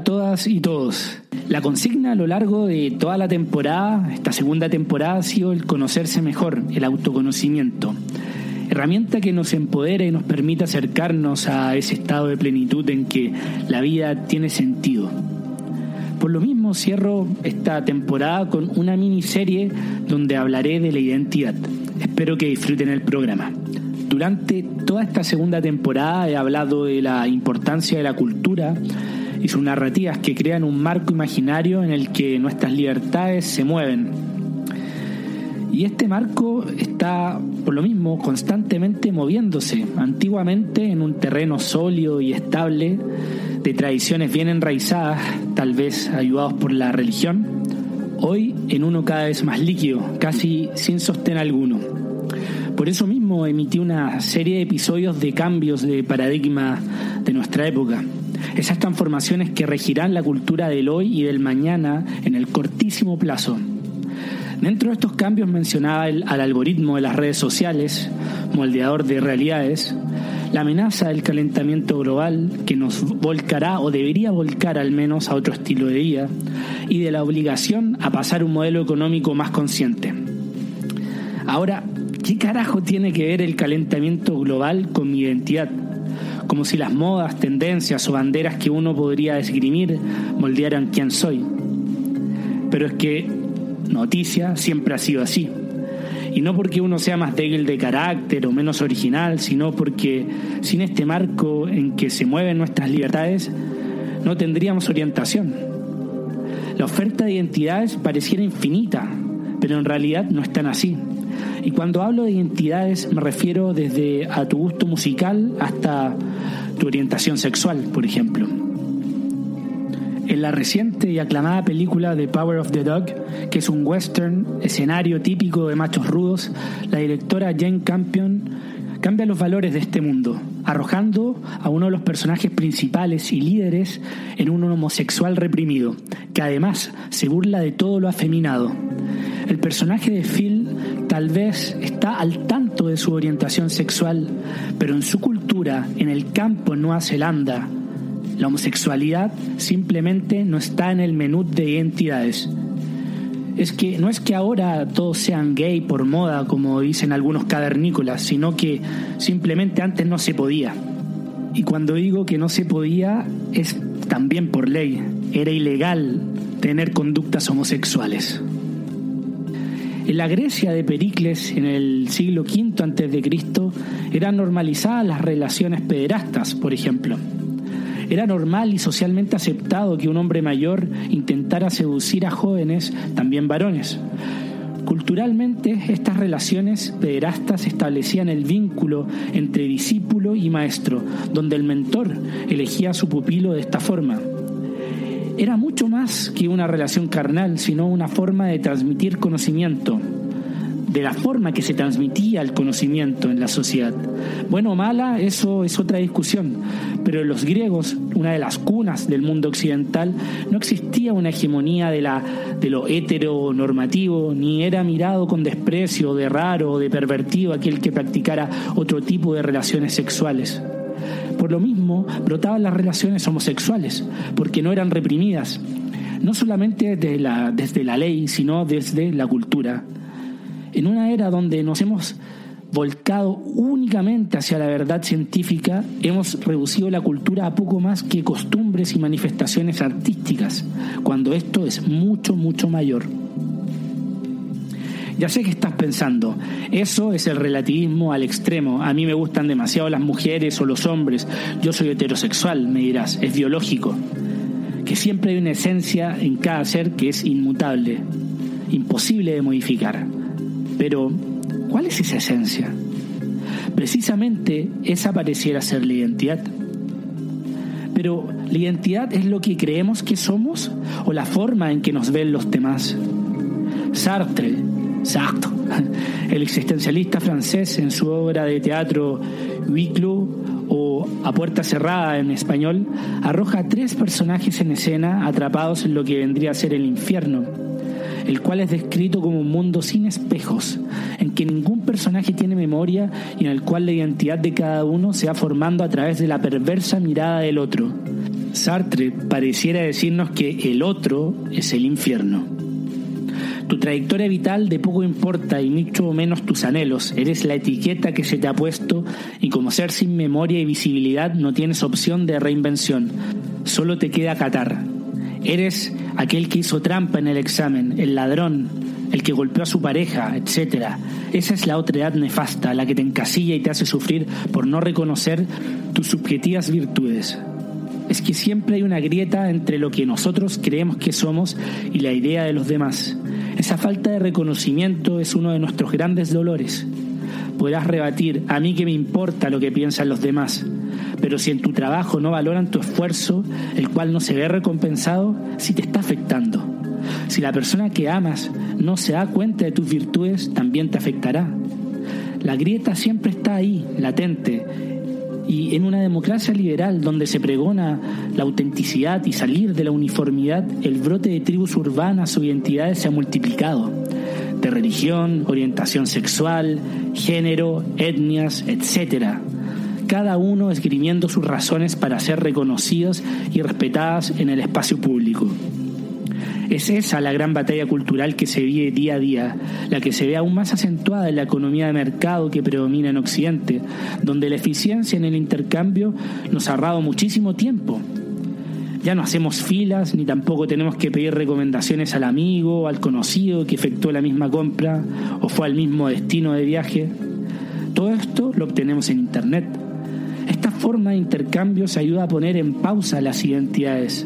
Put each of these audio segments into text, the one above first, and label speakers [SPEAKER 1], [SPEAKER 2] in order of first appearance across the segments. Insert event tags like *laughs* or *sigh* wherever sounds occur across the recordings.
[SPEAKER 1] a todas y todos. La consigna a lo largo de toda la temporada, esta segunda temporada, ha sido el conocerse mejor, el autoconocimiento. Herramienta que nos empodera y nos permite acercarnos a ese estado de plenitud en que la vida tiene sentido. Por lo mismo cierro esta temporada con una miniserie donde hablaré de la identidad. Espero que disfruten el programa. Durante toda esta segunda temporada he hablado de la importancia de la cultura y sus narrativas que crean un marco imaginario en el que nuestras libertades se mueven. Y este marco está, por lo mismo, constantemente moviéndose, antiguamente en un terreno sólido y estable, de tradiciones bien enraizadas, tal vez ayudados por la religión, hoy en uno cada vez más líquido, casi sin sostén alguno. Por eso mismo emití una serie de episodios de cambios de paradigma de nuestra época, esas transformaciones que regirán la cultura del hoy y del mañana en el cortísimo plazo. Dentro de estos cambios mencionaba el, al algoritmo de las redes sociales, moldeador de realidades, la amenaza del calentamiento global que nos volcará o debería volcar al menos a otro estilo de vida y de la obligación a pasar un modelo económico más consciente. Ahora, ¿qué carajo tiene que ver el calentamiento global con mi identidad? Como si las modas, tendencias o banderas que uno podría esgrimir moldearan quién soy. Pero es que noticia siempre ha sido así. Y no porque uno sea más débil de carácter o menos original, sino porque sin este marco en que se mueven nuestras libertades, no tendríamos orientación. La oferta de identidades pareciera infinita, pero en realidad no es tan así. Y cuando hablo de identidades me refiero desde a tu gusto musical hasta tu orientación sexual, por ejemplo. En la reciente y aclamada película The Power of the Dog, que es un western, escenario típico de machos rudos, la directora Jane Campion cambia los valores de este mundo, arrojando a uno de los personajes principales y líderes en un homosexual reprimido, que además se burla de todo lo afeminado. El personaje de Phil tal vez está al tanto de su orientación sexual, pero en su cultura, en el campo en Nueva Zelanda, la homosexualidad simplemente no está en el menú de identidades. Es que no es que ahora todos sean gay por moda, como dicen algunos cavernícolas, sino que simplemente antes no se podía. Y cuando digo que no se podía, es también por ley. Era ilegal tener conductas homosexuales. En la Grecia de Pericles, en el siglo V a.C., eran normalizadas las relaciones pederastas, por ejemplo. Era normal y socialmente aceptado que un hombre mayor intentara seducir a jóvenes, también varones. Culturalmente, estas relaciones pederastas establecían el vínculo entre discípulo y maestro, donde el mentor elegía a su pupilo de esta forma era mucho más que una relación carnal, sino una forma de transmitir conocimiento, de la forma que se transmitía el conocimiento en la sociedad. Bueno o mala, eso es otra discusión, pero en los griegos, una de las cunas del mundo occidental, no existía una hegemonía de, la, de lo heteronormativo, ni era mirado con desprecio de raro o de pervertido aquel que practicara otro tipo de relaciones sexuales. Por lo mismo, brotaban las relaciones homosexuales, porque no eran reprimidas, no solamente desde la, desde la ley, sino desde la cultura. En una era donde nos hemos volcado únicamente hacia la verdad científica, hemos reducido la cultura a poco más que costumbres y manifestaciones artísticas, cuando esto es mucho, mucho mayor. Ya sé que estás pensando, eso es el relativismo al extremo. A mí me gustan demasiado las mujeres o los hombres. Yo soy heterosexual, me dirás, es biológico. Que siempre hay una esencia en cada ser que es inmutable, imposible de modificar. Pero, ¿cuál es esa esencia? Precisamente esa pareciera ser la identidad. Pero, ¿la identidad es lo que creemos que somos o la forma en que nos ven los demás? Sartre, Exacto. *laughs* El existencialista francés en su obra de teatro Huis o A puerta cerrada en español arroja tres personajes en escena atrapados en lo que vendría a ser el infierno, el cual es descrito como un mundo sin espejos, en que ningún personaje tiene memoria y en el cual la identidad de cada uno se va formando a través de la perversa mirada del otro. Sartre pareciera decirnos que el otro es el infierno. Tu trayectoria vital de poco importa y mucho menos tus anhelos. Eres la etiqueta que se te ha puesto y como ser sin memoria y visibilidad no tienes opción de reinvención. Solo te queda catar. Eres aquel que hizo trampa en el examen, el ladrón, el que golpeó a su pareja, etc. Esa es la otra edad nefasta, la que te encasilla y te hace sufrir por no reconocer tus subjetivas virtudes es que siempre hay una grieta entre lo que nosotros creemos que somos y la idea de los demás. Esa falta de reconocimiento es uno de nuestros grandes dolores. Podrás rebatir, a mí que me importa lo que piensan los demás, pero si en tu trabajo no valoran tu esfuerzo, el cual no se ve recompensado, sí te está afectando. Si la persona que amas no se da cuenta de tus virtudes, también te afectará. La grieta siempre está ahí, latente, y en una democracia liberal donde se pregona la autenticidad y salir de la uniformidad, el brote de tribus urbanas o identidades se ha multiplicado. De religión, orientación sexual, género, etnias, etc. Cada uno esgrimiendo sus razones para ser reconocidos y respetadas en el espacio público. Es esa la gran batalla cultural que se vive día a día, la que se ve aún más acentuada en la economía de mercado que predomina en Occidente, donde la eficiencia en el intercambio nos ha ahorrado muchísimo tiempo. Ya no hacemos filas ni tampoco tenemos que pedir recomendaciones al amigo o al conocido que efectuó la misma compra o fue al mismo destino de viaje. Todo esto lo obtenemos en Internet. Esta forma de intercambio se ayuda a poner en pausa las identidades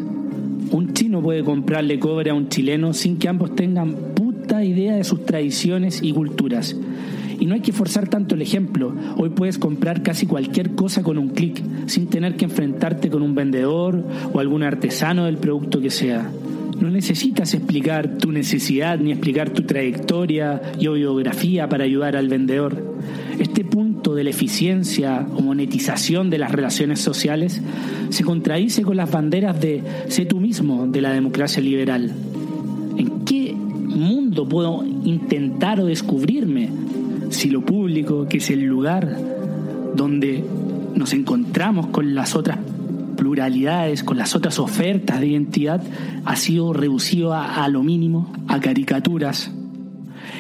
[SPEAKER 1] un chino puede comprarle cobre a un chileno sin que ambos tengan puta idea de sus tradiciones y culturas. Y no hay que forzar tanto el ejemplo. Hoy puedes comprar casi cualquier cosa con un clic, sin tener que enfrentarte con un vendedor o algún artesano del producto que sea. No necesitas explicar tu necesidad ni explicar tu trayectoria y biografía para ayudar al vendedor. Este punto de la eficiencia o monetización de las relaciones sociales se contradice con las banderas de sé tú mismo de la democracia liberal. ¿En qué mundo puedo intentar o descubrirme si lo público, que es el lugar donde nos encontramos con las otras pluralidades, con las otras ofertas de identidad, ha sido reducido a, a lo mínimo, a caricaturas?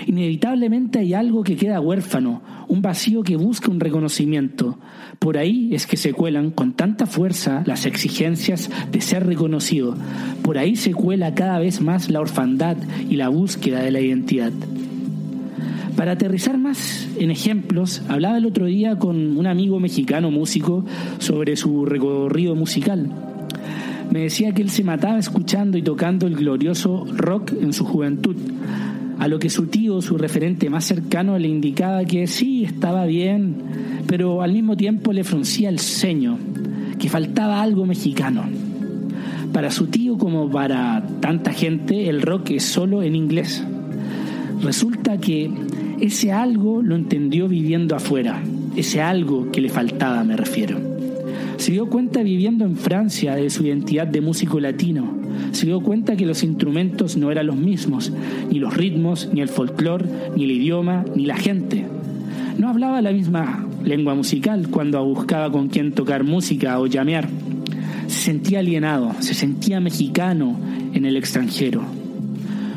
[SPEAKER 1] Inevitablemente hay algo que queda huérfano, un vacío que busca un reconocimiento. Por ahí es que se cuelan con tanta fuerza las exigencias de ser reconocido. Por ahí se cuela cada vez más la orfandad y la búsqueda de la identidad. Para aterrizar más en ejemplos, hablaba el otro día con un amigo mexicano músico sobre su recorrido musical. Me decía que él se mataba escuchando y tocando el glorioso rock en su juventud, a lo que su tío, su referente más cercano, le indicaba que sí, estaba bien, pero al mismo tiempo le fruncía el ceño, que faltaba algo mexicano. Para su tío como para tanta gente, el rock es solo en inglés. Resulta que ese algo lo entendió viviendo afuera, ese algo que le faltaba me refiero. Se dio cuenta viviendo en Francia de su identidad de músico latino, se dio cuenta que los instrumentos no eran los mismos, ni los ritmos, ni el folclore, ni el idioma, ni la gente. No hablaba la misma lengua musical cuando buscaba con quién tocar música o llamear. Se sentía alienado, se sentía mexicano en el extranjero.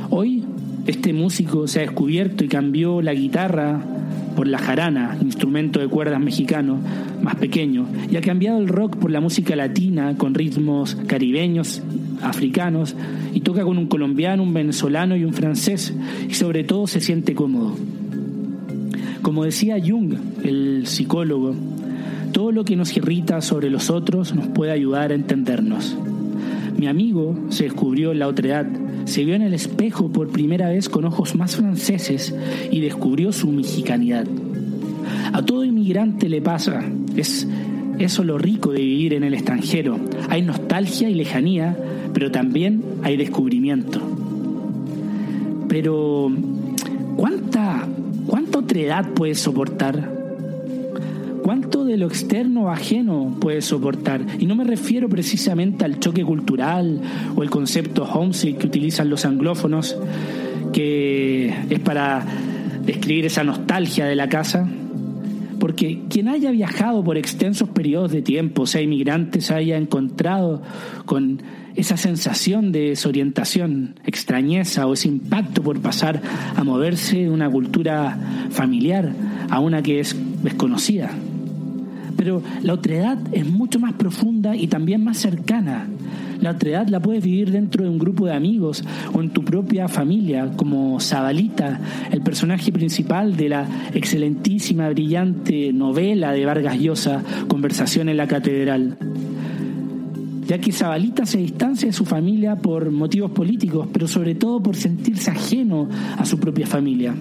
[SPEAKER 1] Hoy este músico se ha descubierto y cambió la guitarra por la jarana, instrumento de cuerdas mexicano, más pequeño, y ha cambiado el rock por la música latina con ritmos caribeños africanos y toca con un colombiano, un venezolano y un francés y sobre todo se siente cómodo. Como decía Jung, el psicólogo, todo lo que nos irrita sobre los otros nos puede ayudar a entendernos. Mi amigo se descubrió en la otredad, se vio en el espejo por primera vez con ojos más franceses y descubrió su mexicanidad. A todo inmigrante le pasa, es eso lo rico de vivir en el extranjero. Hay nostalgia y lejanía, pero también hay descubrimiento. Pero, ¿cuánta, cuánta otredad puedes soportar? ¿Cuánto de lo externo ajeno puedes soportar? Y no me refiero precisamente al choque cultural o el concepto homesick que utilizan los anglófonos, que es para describir esa nostalgia de la casa. Porque quien haya viajado por extensos periodos de tiempo, sea inmigrante, se haya encontrado con esa sensación de desorientación, extrañeza o ese impacto por pasar a moverse de una cultura familiar a una que es desconocida. Pero la otredad es mucho más profunda y también más cercana. La otredad la puedes vivir dentro de un grupo de amigos o en tu propia familia, como Zabalita, el personaje principal de la excelentísima, brillante novela de Vargas Llosa, Conversación en la Catedral ya que Zabalita se distancia de su familia por motivos políticos, pero sobre todo por sentirse ajeno a su propia familia.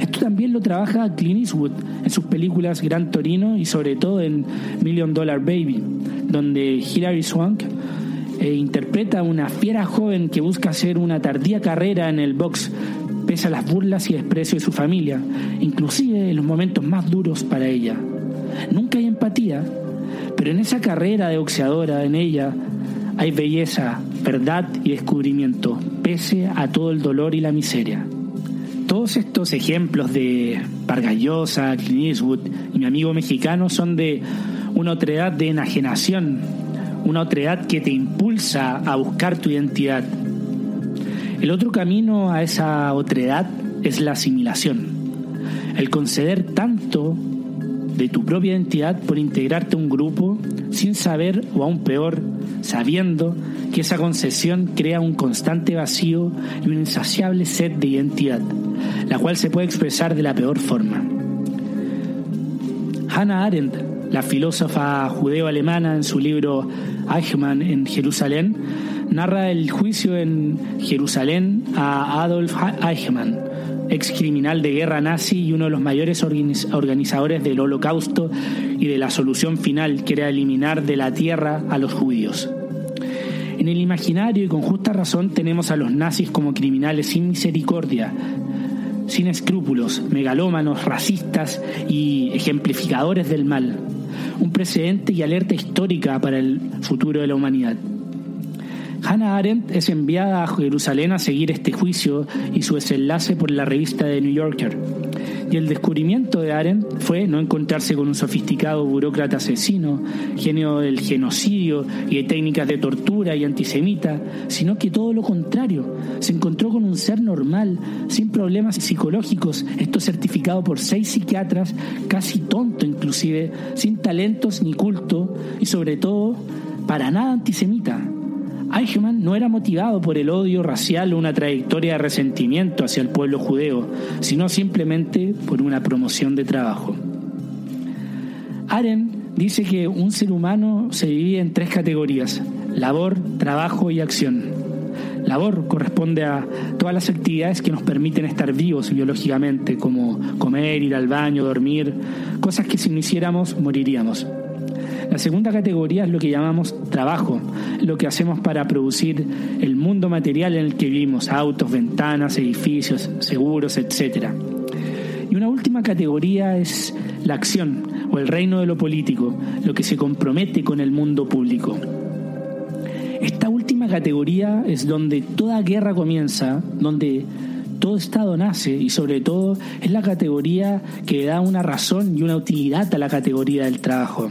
[SPEAKER 1] Esto también lo trabaja Clint Eastwood en sus películas Gran Torino y sobre todo en Million Dollar Baby, donde Hilary Swank eh, interpreta a una fiera joven que busca hacer una tardía carrera en el box pese a las burlas y desprecio de su familia, inclusive en los momentos más duros para ella. Nunca hay empatía, pero en esa carrera de boxeadora, en ella, hay belleza, verdad y descubrimiento, pese a todo el dolor y la miseria. Todos estos ejemplos de Vargas Llosa, Clint Eastwood y mi amigo mexicano son de una otredad de enajenación, una otredad que te impulsa a buscar tu identidad. El otro camino a esa otredad es la asimilación, el conceder tanto de tu propia identidad por integrarte a un grupo sin saber o aún peor, sabiendo que esa concesión crea un constante vacío y una insaciable sed de identidad, la cual se puede expresar de la peor forma. Hannah Arendt, la filósofa judeo-alemana, en su libro Eichmann en Jerusalén, narra el juicio en Jerusalén a Adolf Eichmann, ex criminal de guerra nazi y uno de los mayores organizadores del holocausto y de la solución final que era eliminar de la tierra a los judíos. En el imaginario y con justa razón tenemos a los nazis como criminales sin misericordia, sin escrúpulos, megalómanos, racistas y ejemplificadores del mal. Un precedente y alerta histórica para el futuro de la humanidad. Hannah Arendt es enviada a Jerusalén a seguir este juicio y su desenlace por la revista The New Yorker. Y el descubrimiento de Arendt fue no encontrarse con un sofisticado burócrata asesino, genio del genocidio y de técnicas de tortura y antisemita, sino que todo lo contrario. Se encontró con un ser normal, sin problemas psicológicos, esto certificado por seis psiquiatras, casi tonto inclusive, sin talentos ni culto y sobre todo para nada antisemita. Eichmann no era motivado por el odio racial o una trayectoria de resentimiento hacia el pueblo judeo, sino simplemente por una promoción de trabajo. Aren dice que un ser humano se divide en tres categorías, labor, trabajo y acción. Labor corresponde a todas las actividades que nos permiten estar vivos biológicamente, como comer, ir al baño, dormir, cosas que si no hiciéramos moriríamos. La segunda categoría es lo que llamamos trabajo, lo que hacemos para producir el mundo material en el que vivimos, autos, ventanas, edificios, seguros, etc. Y una última categoría es la acción o el reino de lo político, lo que se compromete con el mundo público. Esta última categoría es donde toda guerra comienza, donde todo Estado nace y sobre todo es la categoría que da una razón y una utilidad a la categoría del trabajo.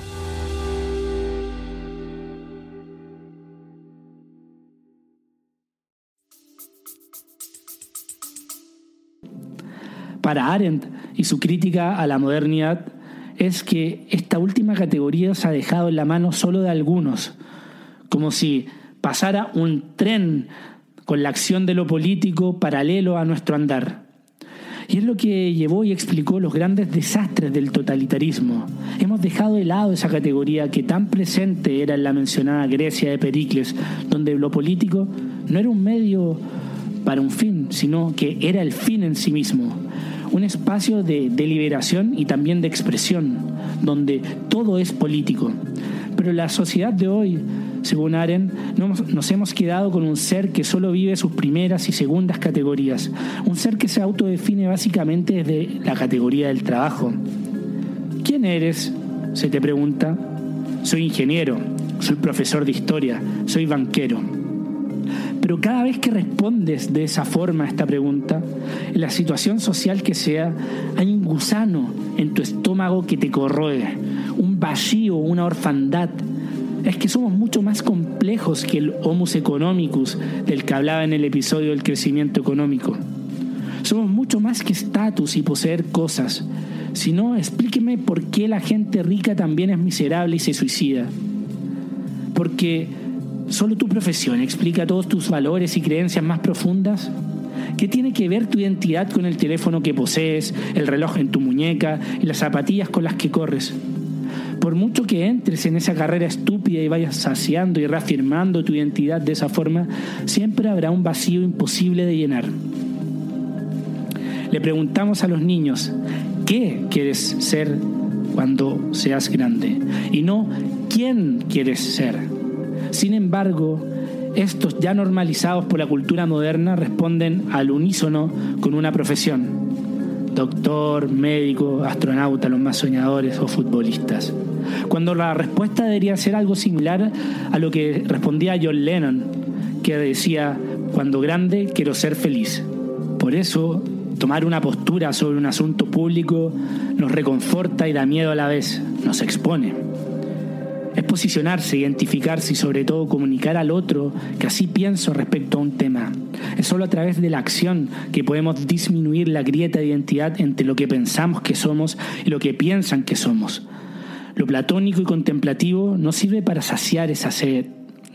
[SPEAKER 1] Para Arendt y su crítica a la modernidad es que esta última categoría se ha dejado en la mano solo de algunos, como si pasara un tren con la acción de lo político paralelo a nuestro andar. Y es lo que llevó y explicó los grandes desastres del totalitarismo. Hemos dejado de lado esa categoría que tan presente era en la mencionada Grecia de Pericles, donde lo político no era un medio para un fin, sino que era el fin en sí mismo. Un espacio de deliberación y también de expresión, donde todo es político. Pero la sociedad de hoy, según Aren, nos hemos quedado con un ser que solo vive sus primeras y segundas categorías, un ser que se autodefine básicamente desde la categoría del trabajo. ¿Quién eres? se te pregunta. Soy ingeniero, soy profesor de historia, soy banquero. Pero cada vez que respondes de esa forma a esta pregunta, la situación social que sea, hay un gusano en tu estómago que te corroe, un vacío, una orfandad. Es que somos mucho más complejos que el homus economicus del que hablaba en el episodio del crecimiento económico. Somos mucho más que estatus y poseer cosas. Si no, explíqueme por qué la gente rica también es miserable y se suicida. Porque solo tu profesión explica todos tus valores y creencias más profundas. ¿Qué tiene que ver tu identidad con el teléfono que posees, el reloj en tu muñeca y las zapatillas con las que corres? Por mucho que entres en esa carrera estúpida y vayas saciando y reafirmando tu identidad de esa forma, siempre habrá un vacío imposible de llenar. Le preguntamos a los niños, ¿qué quieres ser cuando seas grande? Y no, ¿quién quieres ser? Sin embargo, estos ya normalizados por la cultura moderna responden al unísono con una profesión. Doctor, médico, astronauta, los más soñadores o futbolistas. Cuando la respuesta debería ser algo similar a lo que respondía John Lennon, que decía, cuando grande quiero ser feliz. Por eso Tomar una postura sobre un asunto público nos reconforta y da miedo a la vez, nos expone. Es posicionarse, identificarse y sobre todo comunicar al otro que así pienso respecto a un tema. Es solo a través de la acción que podemos disminuir la grieta de identidad entre lo que pensamos que somos y lo que piensan que somos. Lo platónico y contemplativo no sirve para saciar esa sed,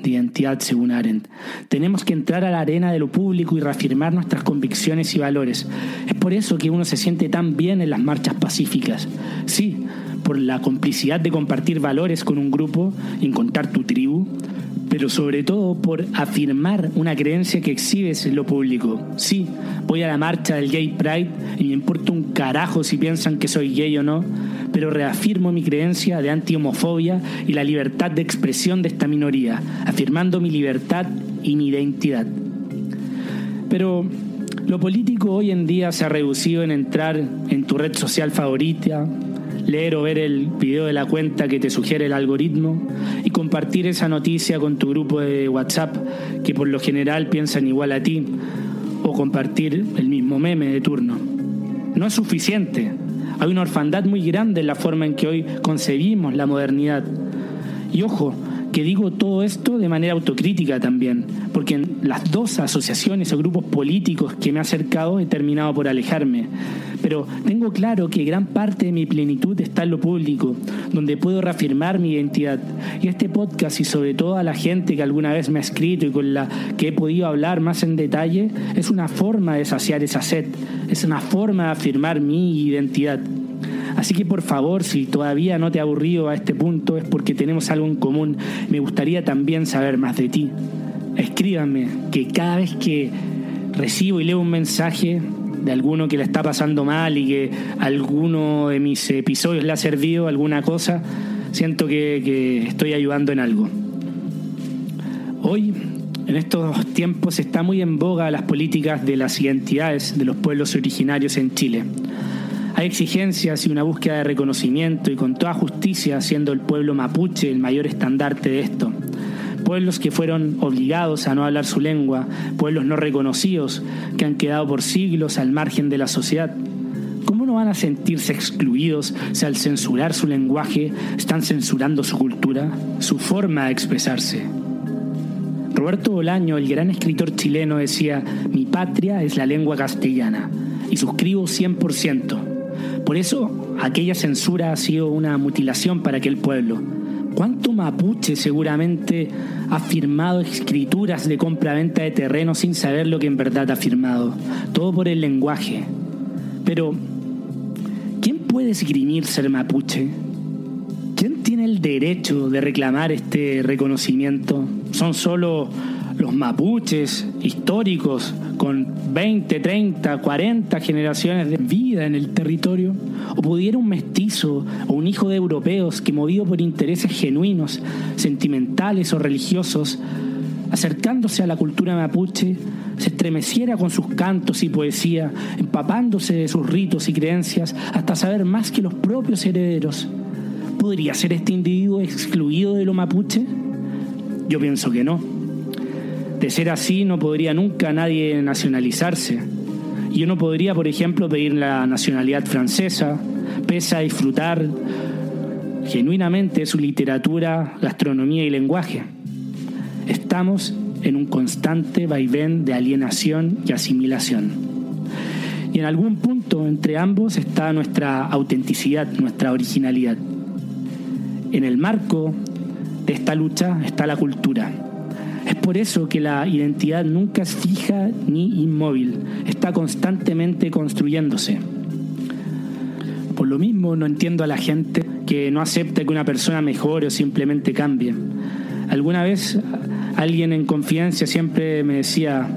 [SPEAKER 1] de identidad, según Arendt. Tenemos que entrar a la arena de lo público y reafirmar nuestras convicciones y valores. Es por eso que uno se siente tan bien en las marchas pacíficas. Sí, por la complicidad de compartir valores con un grupo encontrar tu tribu, pero sobre todo por afirmar una creencia que exhibes en lo público. Sí, voy a la marcha del Gay Pride y me importa un carajo si piensan que soy gay o no, pero reafirmo mi creencia de anti-homofobia y la libertad de expresión de esta minoría, afirmando mi libertad y mi identidad. Pero lo político hoy en día se ha reducido en entrar en tu red social favorita, leer o ver el video de la cuenta que te sugiere el algoritmo y compartir esa noticia con tu grupo de WhatsApp que por lo general piensan igual a ti o compartir el mismo meme de turno. No es suficiente. Hay una orfandad muy grande en la forma en que hoy concebimos la modernidad. Y ojo, que digo todo esto de manera autocrítica también, porque en las dos asociaciones o grupos políticos que me he acercado he terminado por alejarme. Pero tengo claro que gran parte de mi plenitud está en lo público, donde puedo reafirmar mi identidad. Y este podcast y sobre todo a la gente que alguna vez me ha escrito y con la que he podido hablar más en detalle, es una forma de saciar esa sed, es una forma de afirmar mi identidad. Así que por favor, si todavía no te ha aburrido a este punto, es porque tenemos algo en común. Me gustaría también saber más de ti. Escríbanme, que cada vez que recibo y leo un mensaje de alguno que le está pasando mal y que alguno de mis episodios le ha servido alguna cosa, siento que, que estoy ayudando en algo. Hoy en estos tiempos está muy en boga las políticas de las identidades de los pueblos originarios en Chile. Hay exigencias y una búsqueda de reconocimiento y con toda justicia siendo el pueblo mapuche el mayor estandarte de esto. Pueblos que fueron obligados a no hablar su lengua, pueblos no reconocidos que han quedado por siglos al margen de la sociedad. ¿Cómo no van a sentirse excluidos si al censurar su lenguaje están censurando su cultura, su forma de expresarse? Roberto Bolaño, el gran escritor chileno, decía, mi patria es la lengua castellana, y suscribo 100%. Por eso aquella censura ha sido una mutilación para aquel pueblo. ¿Cuánto mapuche seguramente ha firmado escrituras de compra-venta de terreno sin saber lo que en verdad ha firmado? Todo por el lenguaje. Pero, ¿quién puede esgrimir ser mapuche? ¿Quién tiene el derecho de reclamar este reconocimiento? ¿Son solo los mapuches históricos con 20, 30, 40 generaciones de vida en el territorio, o pudiera un mestizo o un hijo de europeos que movido por intereses genuinos, sentimentales o religiosos, acercándose a la cultura mapuche, se estremeciera con sus cantos y poesía, empapándose de sus ritos y creencias hasta saber más que los propios herederos. ¿Podría ser este individuo excluido de lo mapuche? Yo pienso que no. De ser así, no podría nunca nadie nacionalizarse. Yo no podría, por ejemplo, pedir la nacionalidad francesa, pese a disfrutar genuinamente su literatura, gastronomía y lenguaje. Estamos en un constante vaivén de alienación y asimilación. Y en algún punto entre ambos está nuestra autenticidad, nuestra originalidad. En el marco de esta lucha está la cultura. Es por eso que la identidad nunca es fija ni inmóvil, está constantemente construyéndose. Por lo mismo no entiendo a la gente que no acepta que una persona mejore o simplemente cambie. Alguna vez alguien en confianza siempre me decía,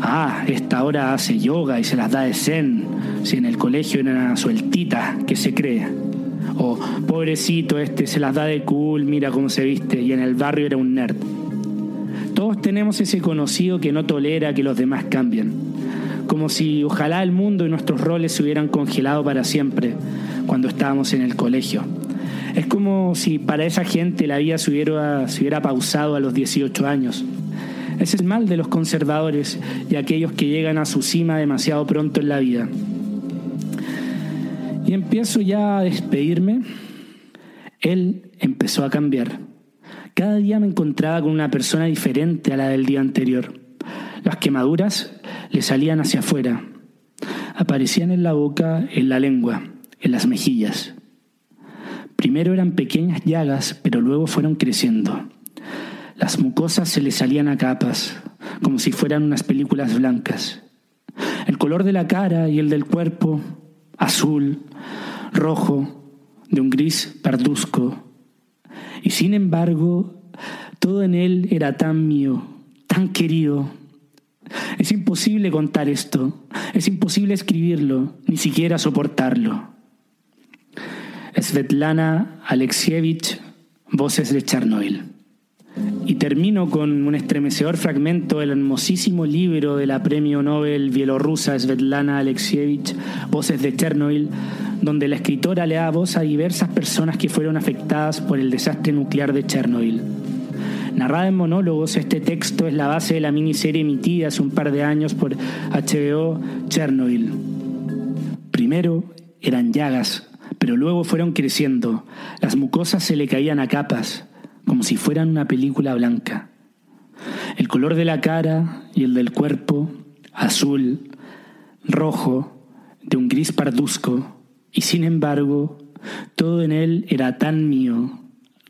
[SPEAKER 1] ah, esta hora hace yoga y se las da de zen, si en el colegio era una sueltita que se cree. O pobrecito este se las da de cool, mira cómo se viste, y en el barrio era un nerd. Tenemos ese conocido que no tolera que los demás cambien. Como si ojalá el mundo y nuestros roles se hubieran congelado para siempre cuando estábamos en el colegio. Es como si para esa gente la vida se hubiera, se hubiera pausado a los 18 años. Ese es el mal de los conservadores y aquellos que llegan a su cima demasiado pronto en la vida. Y empiezo ya a despedirme. Él empezó a cambiar. Cada día me encontraba con una persona diferente a la del día anterior. Las quemaduras le salían hacia afuera. Aparecían en la boca, en la lengua, en las mejillas. Primero eran pequeñas llagas, pero luego fueron creciendo. Las mucosas se le salían a capas, como si fueran unas películas blancas. El color de la cara y el del cuerpo, azul, rojo, de un gris parduzco. Y sin embargo, todo en él era tan mío, tan querido. Es imposible contar esto, es imposible escribirlo, ni siquiera soportarlo. Svetlana Alexievich, Voces de Chernobyl. Y termino con un estremecedor fragmento del hermosísimo libro de la premio Nobel bielorrusa Svetlana Alexievich, Voces de Chernobyl, donde la escritora le da voz a diversas personas que fueron afectadas por el desastre nuclear de Chernobyl. Narrada en monólogos, este texto es la base de la miniserie emitida hace un par de años por HBO Chernobyl. Primero eran llagas pero luego fueron creciendo. Las mucosas se le caían a capas, como si fueran una película blanca. El color de la cara y el del cuerpo, azul, rojo, de un gris parduzco, y sin embargo, todo en él era tan mío,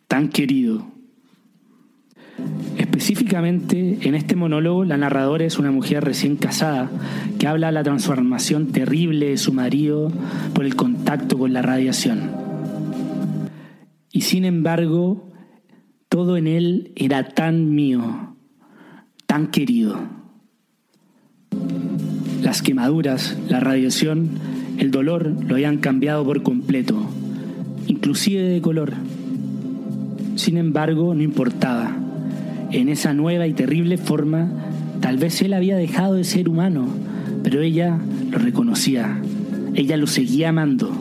[SPEAKER 1] tan querido. Específicamente, en este monólogo, la narradora es una mujer recién casada que habla de la transformación terrible de su marido por el contacto con la radiación. Y sin embargo, todo en él era tan mío, tan querido. Las quemaduras, la radiación, el dolor lo habían cambiado por completo, inclusive de color. Sin embargo, no importaba en esa nueva y terrible forma, tal vez él había dejado de ser humano, pero ella lo reconocía, ella lo seguía amando,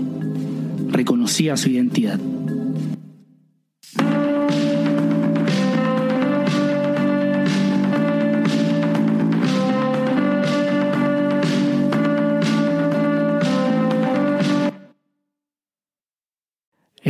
[SPEAKER 1] reconocía su identidad.